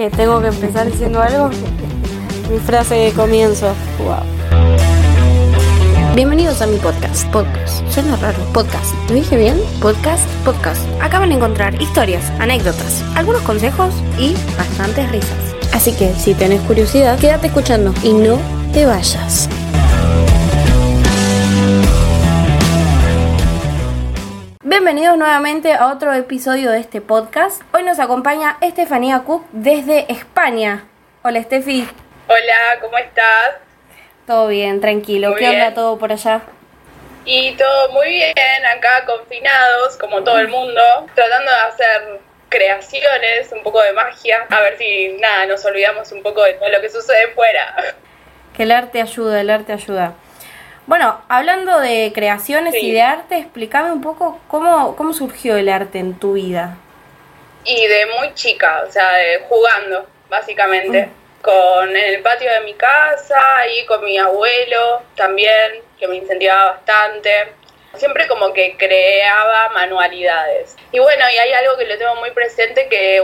que tengo que empezar diciendo algo. Mi frase de comienzo. Wow. Bienvenidos a mi podcast. Podcast. Suena raro. Podcast. ¿Lo dije bien? Podcast. Podcast. Acaban de encontrar historias, anécdotas, algunos consejos y bastantes risas. Así que si tenés curiosidad, quédate escuchando y no te vayas. Bienvenidos nuevamente a otro episodio de este podcast. Hoy nos acompaña Estefanía Cook desde España. Hola Estefi. Hola, ¿cómo estás? Todo bien, tranquilo. Muy ¿Qué onda bien. todo por allá? Y todo muy bien, acá confinados, como todo el mundo, tratando de hacer creaciones, un poco de magia, a ver si nada, nos olvidamos un poco de todo lo que sucede fuera. Que el arte ayuda, el arte ayuda. Bueno, hablando de creaciones Sí. y de arte, explícame un poco cómo, cómo surgió el arte en tu vida. Y de muy chica, o sea, de jugando, básicamente. Con en el patio de mi casa y con mi abuelo también, que me incentivaba bastante. Siempre como que creaba manualidades. Y bueno, y hay algo que lo tengo muy presente que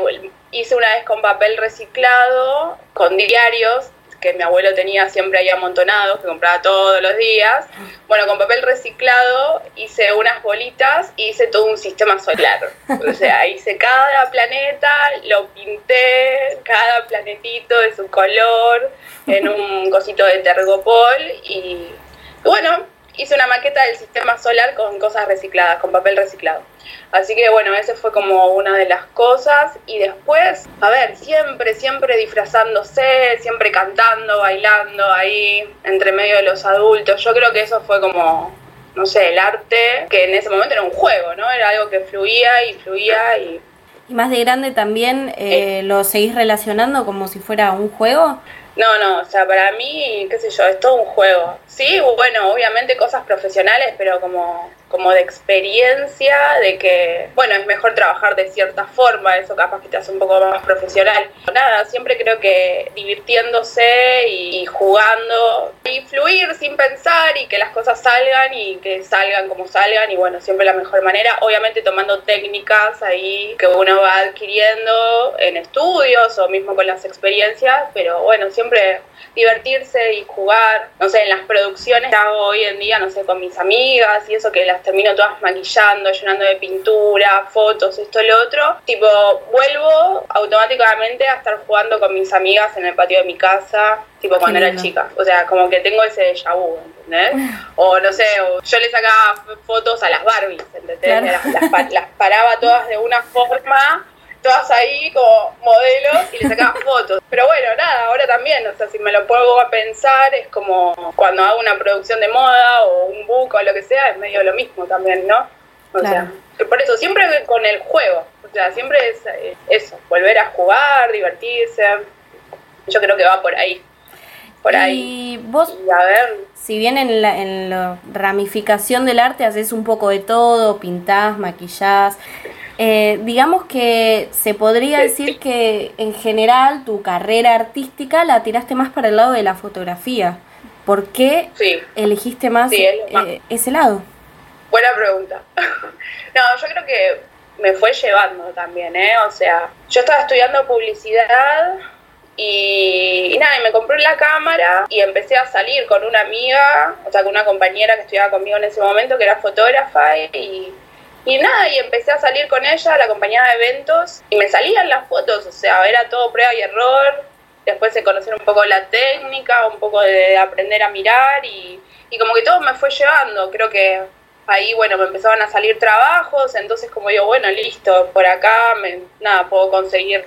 hice una vez con papel reciclado, con diarios que mi abuelo tenía siempre ahí amontonados, que compraba todos los días. Bueno, con papel reciclado hice unas bolitas y hice todo un sistema solar. O sea, hice cada planeta, lo pinté, cada planetito de su color, en un cosito de tergopol y bueno, hice una maqueta del sistema solar con cosas recicladas, con papel reciclado. Así que bueno, esa fue como una de las cosas. Y después, a ver, siempre, siempre disfrazándose, siempre cantando, bailando ahí, entre medio de los adultos. Yo creo que eso fue como, no sé, el arte, que en ese momento era un juego, ¿no? Era algo que fluía y fluía y... Y más de grande también eh, lo seguís relacionando como si fuera un juego. No, no, o sea, para mí, qué sé yo, es todo un juego. Sí, bueno, obviamente cosas profesionales, pero como, como de experiencia, de que, bueno, es mejor trabajar de cierta forma, eso capaz que te hace un poco más profesional. Nada, siempre creo que divirtiéndose y, jugando y fluir sin pensar y que las cosas salgan y que salgan como salgan y bueno, siempre la mejor manera, obviamente tomando técnicas ahí que uno va adquiriendo en estudios o mismo con las experiencias, pero bueno, siempre divertirse y jugar, no sé, en las producciones que hago hoy en día, no sé, con mis amigas y eso que las termino todas maquillando, llenando de pintura, fotos, esto, lo otro, tipo, vuelvo automáticamente a estar jugando con mis amigas en el patio de mi casa, tipo cuando era chica, o sea, como que tengo ese déjà vu, ¿entendés? O no sé, o yo le sacaba fotos a las Barbies, ¿entendés? Claro. Las, las las paraba todas de una forma todas ahí como modelos y le sacaba fotos. Pero bueno, nada, ahora también, o sea, si me lo pongo a pensar, es como cuando hago una producción de moda o un book o lo que sea, es medio lo mismo también, ¿no? O Claro. sea, que por eso, siempre con el juego, o sea, siempre es eh, eso, volver a jugar, divertirse. Yo creo que va por ahí. Por ahí. Y vos, Y a ver, si bien en la, en la ramificación del arte haces un poco de todo, pintás, maquillás, eh, digamos que se podría decir que en general tu carrera artística la tiraste más para el lado de la fotografía. ¿Por qué sí. elegiste más, Sí, es lo más- eh, ese lado? Buena pregunta. no, yo creo que me fue llevando también, ¿eh? O sea, yo estaba estudiando publicidad y, y nada, y me compré la cámara y empecé a salir con una amiga, o sea, con una compañera que estudiaba conmigo en ese momento, que era fotógrafa, y, y nada, y empecé a salir con ella, la acompañaba de eventos, y me salían las fotos, o sea, era todo prueba y error, después de conocer un poco la técnica, un poco de aprender a mirar, y, y como que todo me fue llevando, creo que ahí, bueno, me empezaban a salir trabajos, entonces como digo, bueno, listo, por acá, me, nada, puedo conseguir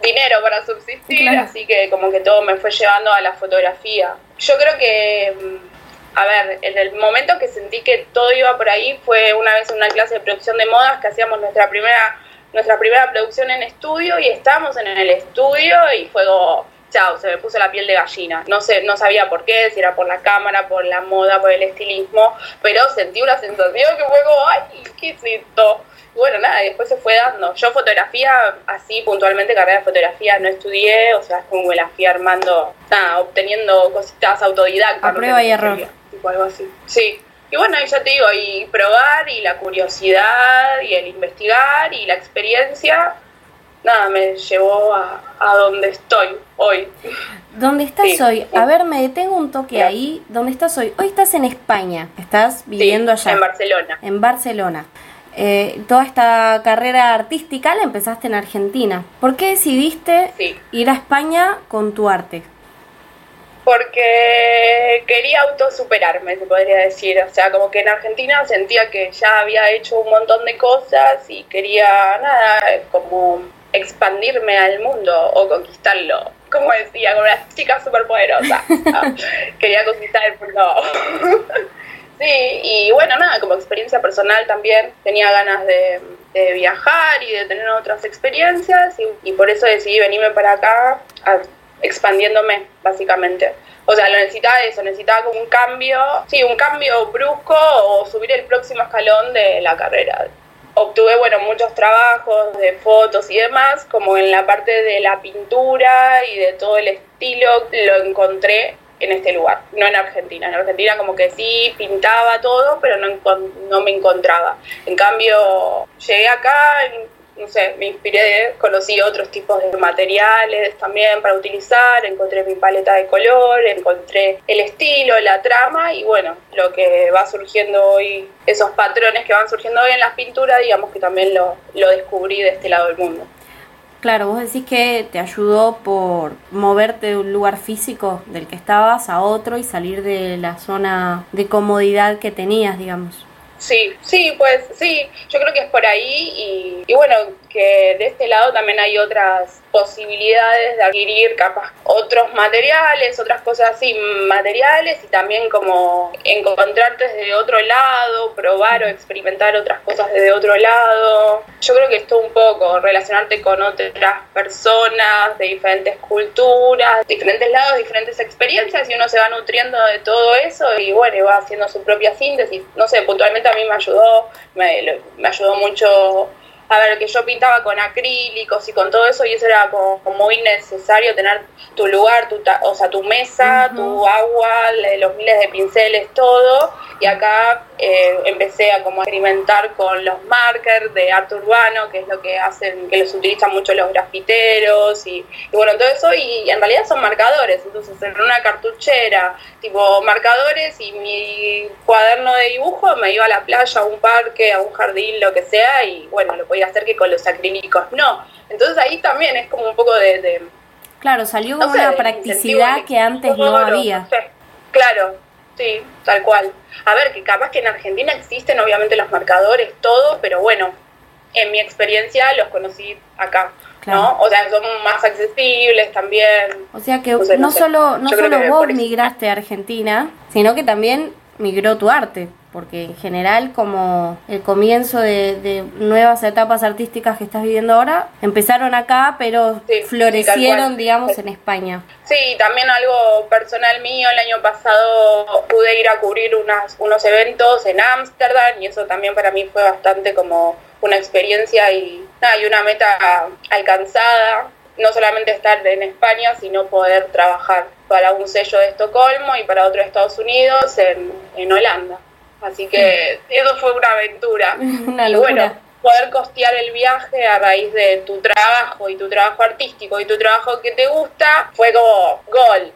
dinero para subsistir, Claro. así que como que todo me fue llevando a la fotografía. Yo creo que, mm, a ver, en el momento que sentí que todo iba por ahí fue una vez en una clase de producción de modas que hacíamos nuestra primera, nuestra primera producción en estudio y estábamos en el estudio y fue como, chao, se me puso la piel de gallina. No sé, no sabía por qué, si era por la cámara, por la moda, por el estilismo, pero sentí una sensación que fue como, ay, ¿qué es esto? Y bueno, nada, y después se fue dando. Yo fotografía, así puntualmente, carrera de fotografía no estudié, o sea, es como que la fui armando, nada, obteniendo cositas autodidactas. A prueba y error. Tipo algo así. Sí. Y bueno, y ya te digo, y probar, y la curiosidad, y el investigar, y la experiencia, nada, me llevó a, a donde estoy hoy. ¿Dónde estás hoy? A ver, me detengo un toque ahí. ¿Dónde estás hoy? Hoy estás en España, estás viviendo allá. En Barcelona. En Barcelona. Eh, toda esta carrera artística la empezaste en Argentina. ¿Por qué decidiste ir a España con tu arte? Porque quería autosuperarme, se podría decir. O sea, como que en Argentina sentía que ya había hecho un montón de cosas y quería, nada, como expandirme al mundo o conquistarlo. Como decía, como una chica súper poderosa. quería conquistar el mundo. sí, y bueno, nada, como experiencia personal también tenía ganas de, viajar y de tener otras experiencias y, por eso decidí venirme para acá expandiéndome, básicamente. O sea, lo necesitaba eso, necesitaba como un cambio, sí, un cambio brusco o subir el próximo escalón de la carrera obtuve, bueno, muchos trabajos de fotos y demás, como en la parte de la pintura y de todo el estilo, lo encontré en este lugar, no en Argentina. En Argentina como que sí pintaba todo, pero no, no me encontraba. En cambio, llegué acá, no sé, me inspiré, conocí otros tipos de materiales también para utilizar, encontré mi paleta de color, encontré el estilo, la trama y bueno, lo que va surgiendo hoy, esos patrones que van surgiendo hoy en las pinturas, digamos que también lo, lo descubrí de este lado del mundo. Claro, vos decís que te ayudó por moverte de un lugar físico del que estabas a otro y salir de la zona de comodidad que tenías, digamos. Sí, sí, pues sí, yo creo que es por ahí y, y bueno, que de este lado también hay otras posibilidades de adquirir capaz otros materiales, otras cosas así, materiales y también como encontrarte desde otro lado, probar o experimentar otras cosas desde otro lado. Yo creo que esto un poco, relacionarte con otras personas de diferentes culturas, diferentes lados, diferentes experiencias y uno se va nutriendo de todo eso y bueno, va haciendo su propia síntesis. No sé, puntualmente a mí me ayudó, me, me ayudó mucho a ver, que yo pintaba con acrílicos y con todo eso y eso era como, muy necesario tener tu lugar, tu o sea, tu mesa, tu agua, los miles de pinceles, todo. Y acá eh, empecé a como experimentar con los markers de arte urbano, que es lo que hacen, que los utilizan mucho los grafiteros y, bueno, todo eso. Y, en realidad son marcadores, entonces en una cartuchera, tipo marcadores y mi cuaderno de dibujo me iba a la playa, a un parque, a un jardín, lo que sea, y bueno, lo podía hacer que con los acrílicos no. Entonces ahí también es como un poco de... claro, salió una practicidad que antes no había. Claro, sí, tal cual. A ver, que capaz que en Argentina existen obviamente los marcadores, todo, pero bueno, en mi experiencia los conocí acá. ¿no? O sea, son más accesibles también. O sea que no, solo, no solo vos migraste a Argentina, sino que también migró tu arte porque en general como el comienzo de, nuevas etapas artísticas que estás viviendo ahora empezaron acá pero florecieron digamos en España. Sí también algo personal mío el año pasado pude ir a cubrir unas, unos eventos en Ámsterdam y eso también para mí fue bastante como una experiencia y, y una meta alcanzada no solamente estar en España, sino poder trabajar para un sello de Estocolmo y para otro de Estados Unidos en, en Holanda. Así que eso fue una aventura. Una y bueno, poder costear el viaje a raíz de tu trabajo y tu trabajo artístico y tu trabajo que te gusta fue como gol.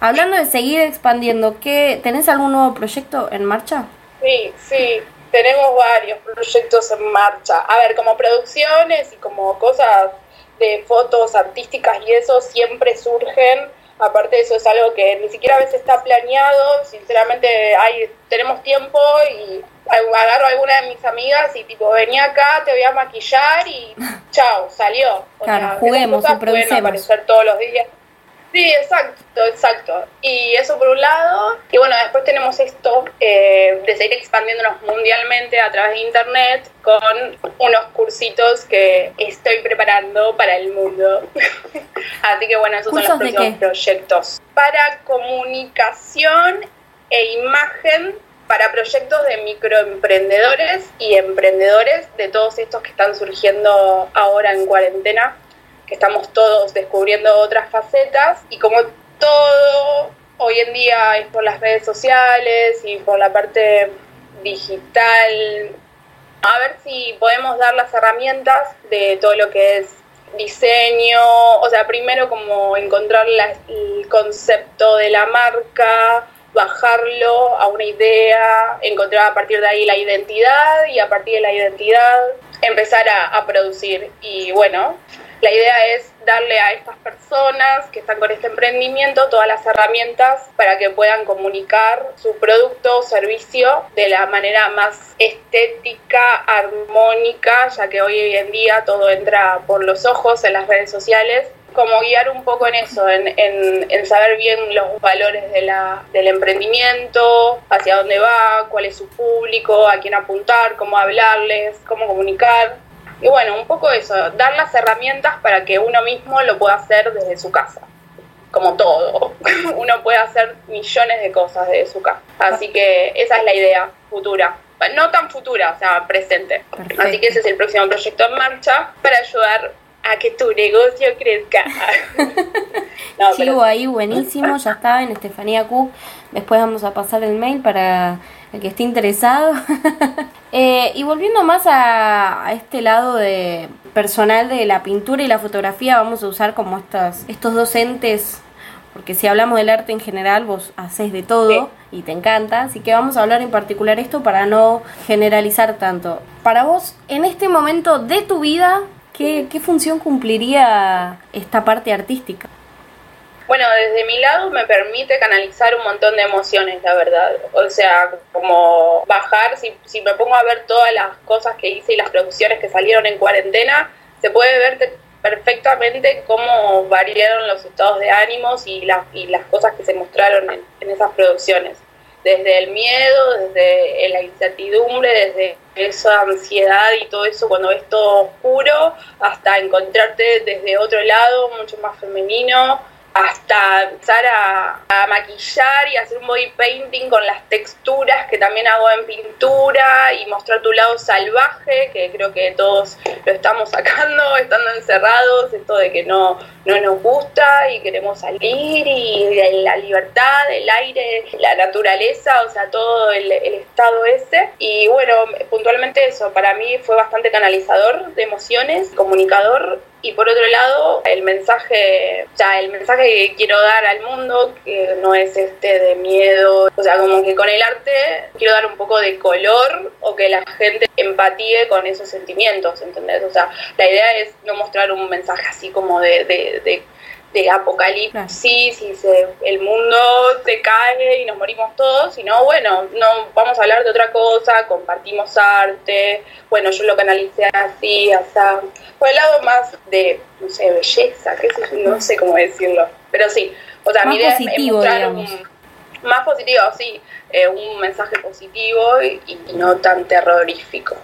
Hablando de seguir expandiendo, ¿qué, ¿tenés algún nuevo proyecto en marcha? Sí, sí, tenemos varios proyectos en marcha. A ver, como producciones y como cosas de fotos artísticas y eso siempre surgen Aparte eso es algo que ni siquiera a veces está planeado, sinceramente hay, tenemos tiempo y agarro a alguna de mis amigas y tipo, venía acá, te voy a maquillar y chao, salió. claro, juguemos, pueden aparecer todos los días. Sí, exacto, exacto. Y eso por un lado. Y bueno, después tenemos esto eh, de seguir expandiéndonos mundialmente a través de Internet con unos cursitos que estoy preparando para el mundo. Así que bueno, esos son los próximos proyectos. Para comunicación e imagen para proyectos de microemprendedores y emprendedores de todos estos que están surgiendo ahora en cuarentena que estamos todos descubriendo otras facetas y como todo hoy en día es por las redes sociales y por la parte digital, a ver si podemos dar las herramientas de todo lo que es diseño, o sea, primero como encontrar el concepto de la marca, bajarlo a una idea, encontrar a partir de ahí la identidad y a partir de la identidad empezar a, producir. Y bueno, la idea es darle a estas personas que están con este emprendimiento todas las herramientas para que puedan comunicar su producto o servicio de la manera más estética, armónica, ya que hoy en día todo entra por los ojos en las redes sociales como guiar un poco en eso, en, en, saber bien los valores de la, del emprendimiento, hacia dónde va, cuál es su público, a quién apuntar, cómo hablarles, cómo comunicar. Y bueno, un poco eso, dar las herramientas para que uno mismo lo pueda hacer desde su casa, como todo. uno puede hacer millones de cosas desde su casa. Así que esa es la idea futura no tan futura, o sea, presente. Así que ese es el próximo proyecto en marcha para ayudar a que tu negocio crezca. no, ahí buenísimo, ya está en Estefanía Q. Después vamos a pasar el mail para el que esté interesado. Eh, y volviendo más a, este lado de personal de la pintura y la fotografía, vamos a usar como estas, estos docentes, porque si hablamos del arte en general, vos haces de todo y te encanta, así que vamos a hablar en particular esto para no generalizar tanto. Para vos, en este momento de tu vida, ¿Qué, función cumpliría esta parte artística? Bueno, desde mi lado me permite canalizar un montón de emociones, la verdad. O sea, como bajar, si, si me pongo a ver todas las cosas que hice y las producciones que salieron en cuarentena, se puede ver perfectamente cómo variaron los estados de ánimos y, y las cosas que se mostraron en esas producciones desde el miedo, desde la incertidumbre, desde esa ansiedad y todo eso cuando ves todo oscuro, hasta encontrarte desde otro lado, mucho más femenino, hasta empezar a, maquillar y hacer un body painting con las texturas que también hago en pintura y mostrar tu lado salvaje, que creo que todos lo estamos sacando, estando encerrados, esto de que no, no nos gusta y queremos salir y la libertad, el aire, la naturaleza, o sea, todo el, el estado ese. Y bueno, puntualmente eso, para mí fue bastante canalizador de emociones, comunicador y por otro lado el mensaje ya el mensaje que quiero dar al mundo que no es este de miedo o sea como que con el arte quiero dar un poco de color o que la gente empatíe con esos sentimientos ¿entendés? o sea la idea es no mostrar un mensaje así como de, de, de de apocalipsis y se, el mundo se cae y nos morimos todos, sino bueno, no vamos a hablar de otra cosa, compartimos arte, bueno, yo lo canalicé así, hasta por el lado más de, no sé, belleza, qué sé no sé cómo decirlo, pero sí, o sea, mi idea positivo, es mostrar un, más positivo, sí, eh, un mensaje positivo y no tan terrorífico.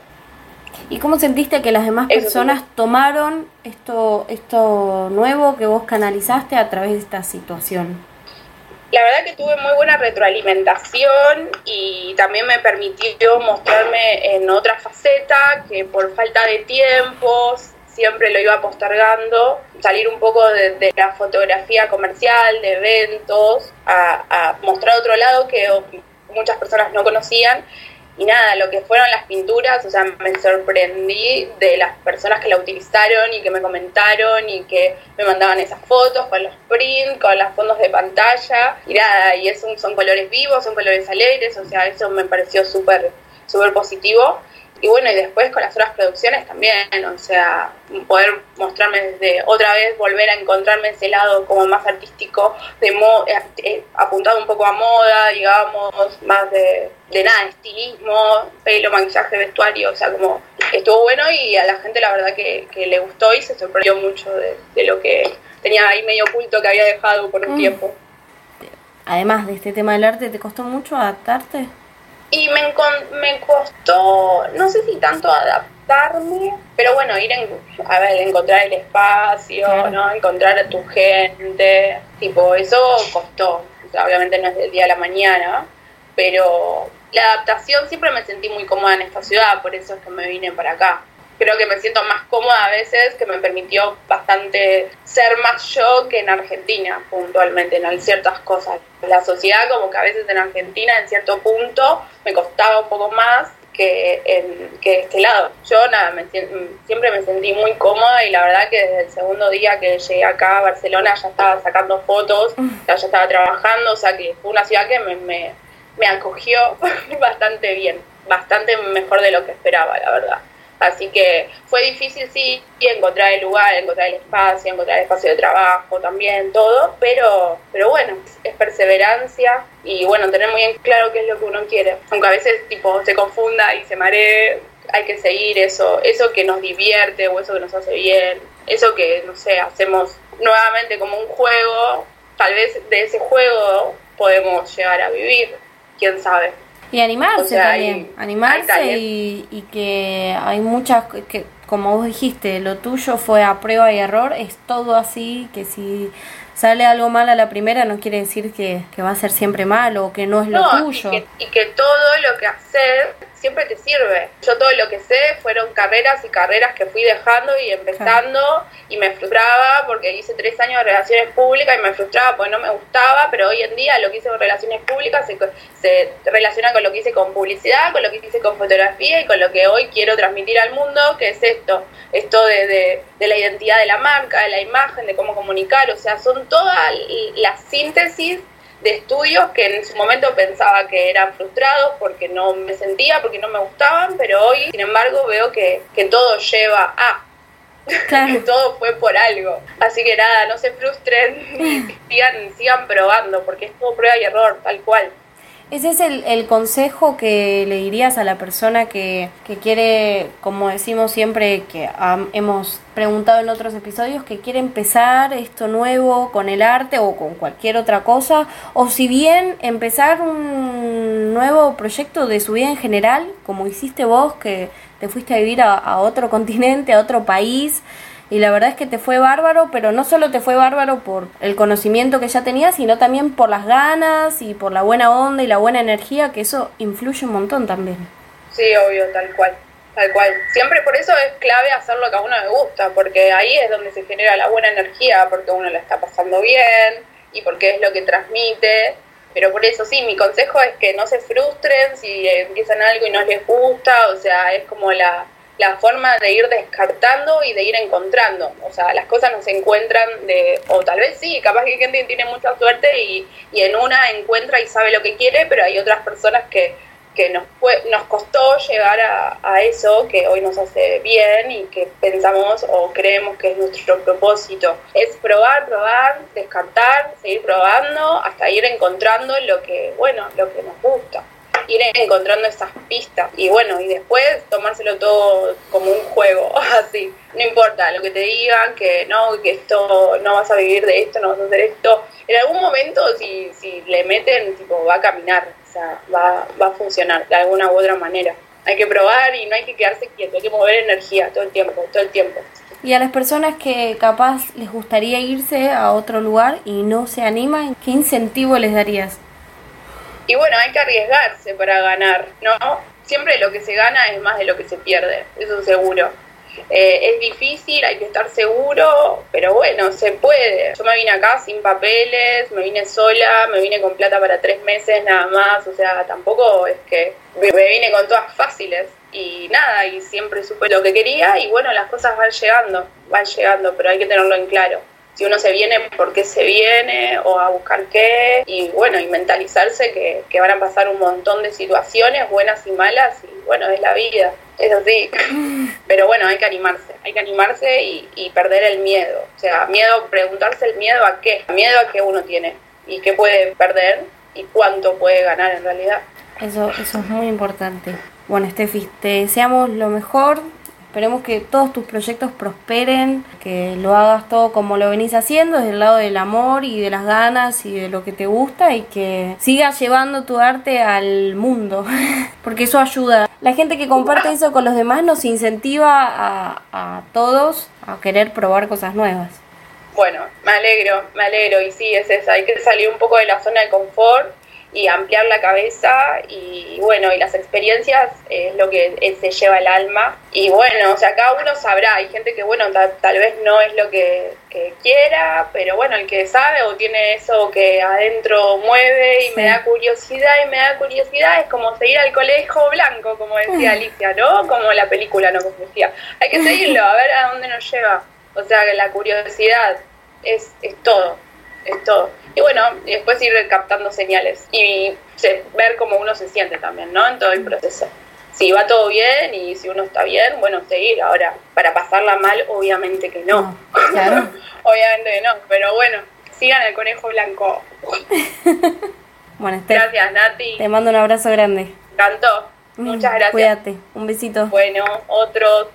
¿Y cómo sentiste que las demás personas tomaron esto, esto nuevo que vos canalizaste a través de esta situación? La verdad que tuve muy buena retroalimentación y también me permitió mostrarme en otra faceta que por falta de tiempos siempre lo iba postergando, salir un poco de, la fotografía comercial, de eventos, a, a mostrar otro lado que muchas personas no conocían y nada, lo que fueron las pinturas, o sea, me sorprendí de las personas que la utilizaron y que me comentaron y que me mandaban esas fotos con los prints, con los fondos de pantalla, y nada, y es son colores vivos, son colores alegres, o sea, eso me pareció súper, súper positivo. Y bueno, y después con las otras producciones también, o sea, poder mostrarme desde otra vez, volver a encontrarme ese lado como más artístico, de eh, eh, apuntado un poco a moda, digamos, más de, de nada, estilismo, pelo, maquillaje, vestuario, o sea, como estuvo bueno y a la gente la verdad que, le gustó y se sorprendió mucho de, lo que tenía ahí medio oculto que había dejado por un mm. tiempo. Además de este tema del arte, ¿te costó mucho adaptarte? Y me, me costó, no sé si tanto adaptarme, pero bueno, ir en, a ver, encontrar el espacio, ¿no? Encontrar a tu gente, tipo, eso costó. obviamente no es del día a la mañana, pero la adaptación siempre me sentí muy cómoda en esta ciudad, por eso es que me vine para acá creo que me siento más cómoda a veces, que me permitió bastante ser más yo que en Argentina, puntualmente, en ciertas cosas. La sociedad, como que a veces en Argentina, en cierto punto, me costaba un poco más que, en, que este lado. Yo nada, siempre me sentí muy cómoda y la verdad que desde el segundo día que llegué acá a Barcelona ya estaba sacando fotos, ya, estaba trabajando, o sea que fue una ciudad que me, me, me acogió bastante bien, bastante mejor de lo que esperaba, la verdad. Así que fue difícil, sí, encontrar el lugar, encontrar el espacio, encontrar el espacio de trabajo también, todo, pero, pero bueno, es perseverancia y bueno, tener muy bien claro qué es lo que uno quiere. Aunque a veces tipo se confunda y se maree, hay que seguir eso, eso que nos divierte o eso que nos hace bien, eso que, no sé, hacemos nuevamente como un juego, tal vez de ese juego podemos llegar a vivir, quién sabe. Y animarse también, animarse y, y, que hay muchas, que como vos dijiste, lo tuyo fue a prueba y error, es todo así, que si sale algo mal a la primera no quiere decir que, va a ser siempre malo o que no es lo tuyo. Y que, y que todo lo que haces siempre te sirve. Yo todo lo que sé fueron carreras y carreras que fui dejando y empezando y me frustraba porque hice tres años de relaciones públicas y me frustraba porque no me gustaba, pero hoy en día lo que hice con relaciones públicas se, se relaciona con lo que hice con publicidad, con lo que hice con fotografía y con lo que hoy quiero transmitir al mundo, que es esto, esto de, de, de la identidad de la marca, de la imagen, de cómo comunicar, o sea, son todas las síntesis de estudios que en su momento pensaba que eran frustrados porque no me sentía, porque no me gustaban, pero hoy, sin embargo, veo que, que todo lleva a. que todo fue por algo. Así que nada, no se frustren, sigan, sigan probando, porque es todo prueba y error, tal cual. Ese es el, el, consejo que le dirías a la persona que, que quiere, como decimos siempre, que hemos preguntado en otros episodios, que quiere empezar esto nuevo con el arte o con cualquier otra cosa, o si bien empezar un nuevo proyecto de su vida en general, como hiciste vos, que te fuiste a vivir a, a otro continente, a otro país, y la verdad es que te fue bárbaro, pero no solo te fue bárbaro por el conocimiento que ya tenías, sino también por las ganas y por la buena onda y la buena energía, que eso influye un montón también. Sí, obvio, tal cual. Tal cual. Siempre por eso es clave hacer lo que a uno le gusta, porque ahí es donde se genera la buena energía, porque uno la está pasando bien y porque es lo que transmite. Pero por eso sí, mi consejo es que no se frustren si empiezan algo y no les gusta, o sea, es como la, la forma de ir descartando y de ir encontrando. O sea, las cosas no se encuentran de, o tal vez sí, capaz que hay gente que tiene mucha suerte y, y en una encuentra y sabe lo que quiere, pero hay otras personas que, que nos, nos costó llegar a, a, eso que hoy nos hace bien y que pensamos o creemos que es nuestro propósito. Es probar, probar, descartar, seguir probando hasta ir encontrando lo que, bueno, lo que nos gusta ir encontrando esas pistas y bueno, y después tomárselo todo como un juego, así. No importa lo que te digan, que no, que esto no vas a vivir de esto, no vas a hacer esto. En algún momento, si, si le meten, tipo, va a caminar, o sea, va, va a funcionar de alguna u otra manera. Hay que probar y no hay que quedarse quieto, hay que mover energía todo el tiempo, todo el tiempo. Y a las personas que capaz les gustaría irse a otro lugar y no se animan, ¿qué incentivo les darías? Y bueno, hay que arriesgarse para ganar, ¿no? Siempre lo que se gana es más de lo que se pierde, eso seguro. Eh, es difícil, hay que estar seguro, pero bueno, se puede. Yo me vine acá sin papeles, me vine sola, me vine con plata para tres meses nada más, o sea, tampoco es que me vine con todas fáciles y nada, y siempre supe lo que quería y bueno, las cosas van llegando, van llegando, pero hay que tenerlo en claro si uno se viene, por qué se viene o a buscar qué, y bueno, y mentalizarse que, que van a pasar un montón de situaciones, buenas y malas, y bueno, es la vida, es así. Pero bueno, hay que animarse, hay que animarse y, y perder el miedo. O sea, miedo, preguntarse el miedo a qué, miedo a qué uno tiene y qué puede perder y cuánto puede ganar en realidad. Eso, eso es muy importante. Bueno, Steffi, te deseamos lo mejor, Esperemos que todos tus proyectos prosperen, que lo hagas todo como lo venís haciendo, desde el lado del amor y de las ganas y de lo que te gusta y que sigas llevando tu arte al mundo, porque eso ayuda. La gente que comparte eso con los demás nos incentiva a, a todos a querer probar cosas nuevas. Bueno, me alegro, me alegro y sí, es eso, hay que salir un poco de la zona de confort y ampliar la cabeza y bueno, y las experiencias es lo que se lleva el alma. Y bueno, o sea, cada uno sabrá, hay gente que bueno, tal, vez no es lo que, quiera, pero bueno, el que sabe o tiene eso que adentro mueve y me da curiosidad y me da curiosidad es como seguir al colegio blanco, como decía Alicia, ¿no? Como la película nos decía, hay que seguirlo, a ver a dónde nos lleva, o sea, que la curiosidad es, es todo, es todo. Y bueno, y después ir captando señales y ver cómo uno se siente también, ¿no? En todo el proceso. Si va todo bien y si uno está bien, bueno, seguir. Ahora, para pasarla mal, obviamente que no. claro. obviamente que no, pero bueno, sigan el conejo blanco. bueno, Gracias, Nati. Te mando un abrazo grande. Encantó. Muchas gracias. Cuídate. Un besito. Bueno, otro.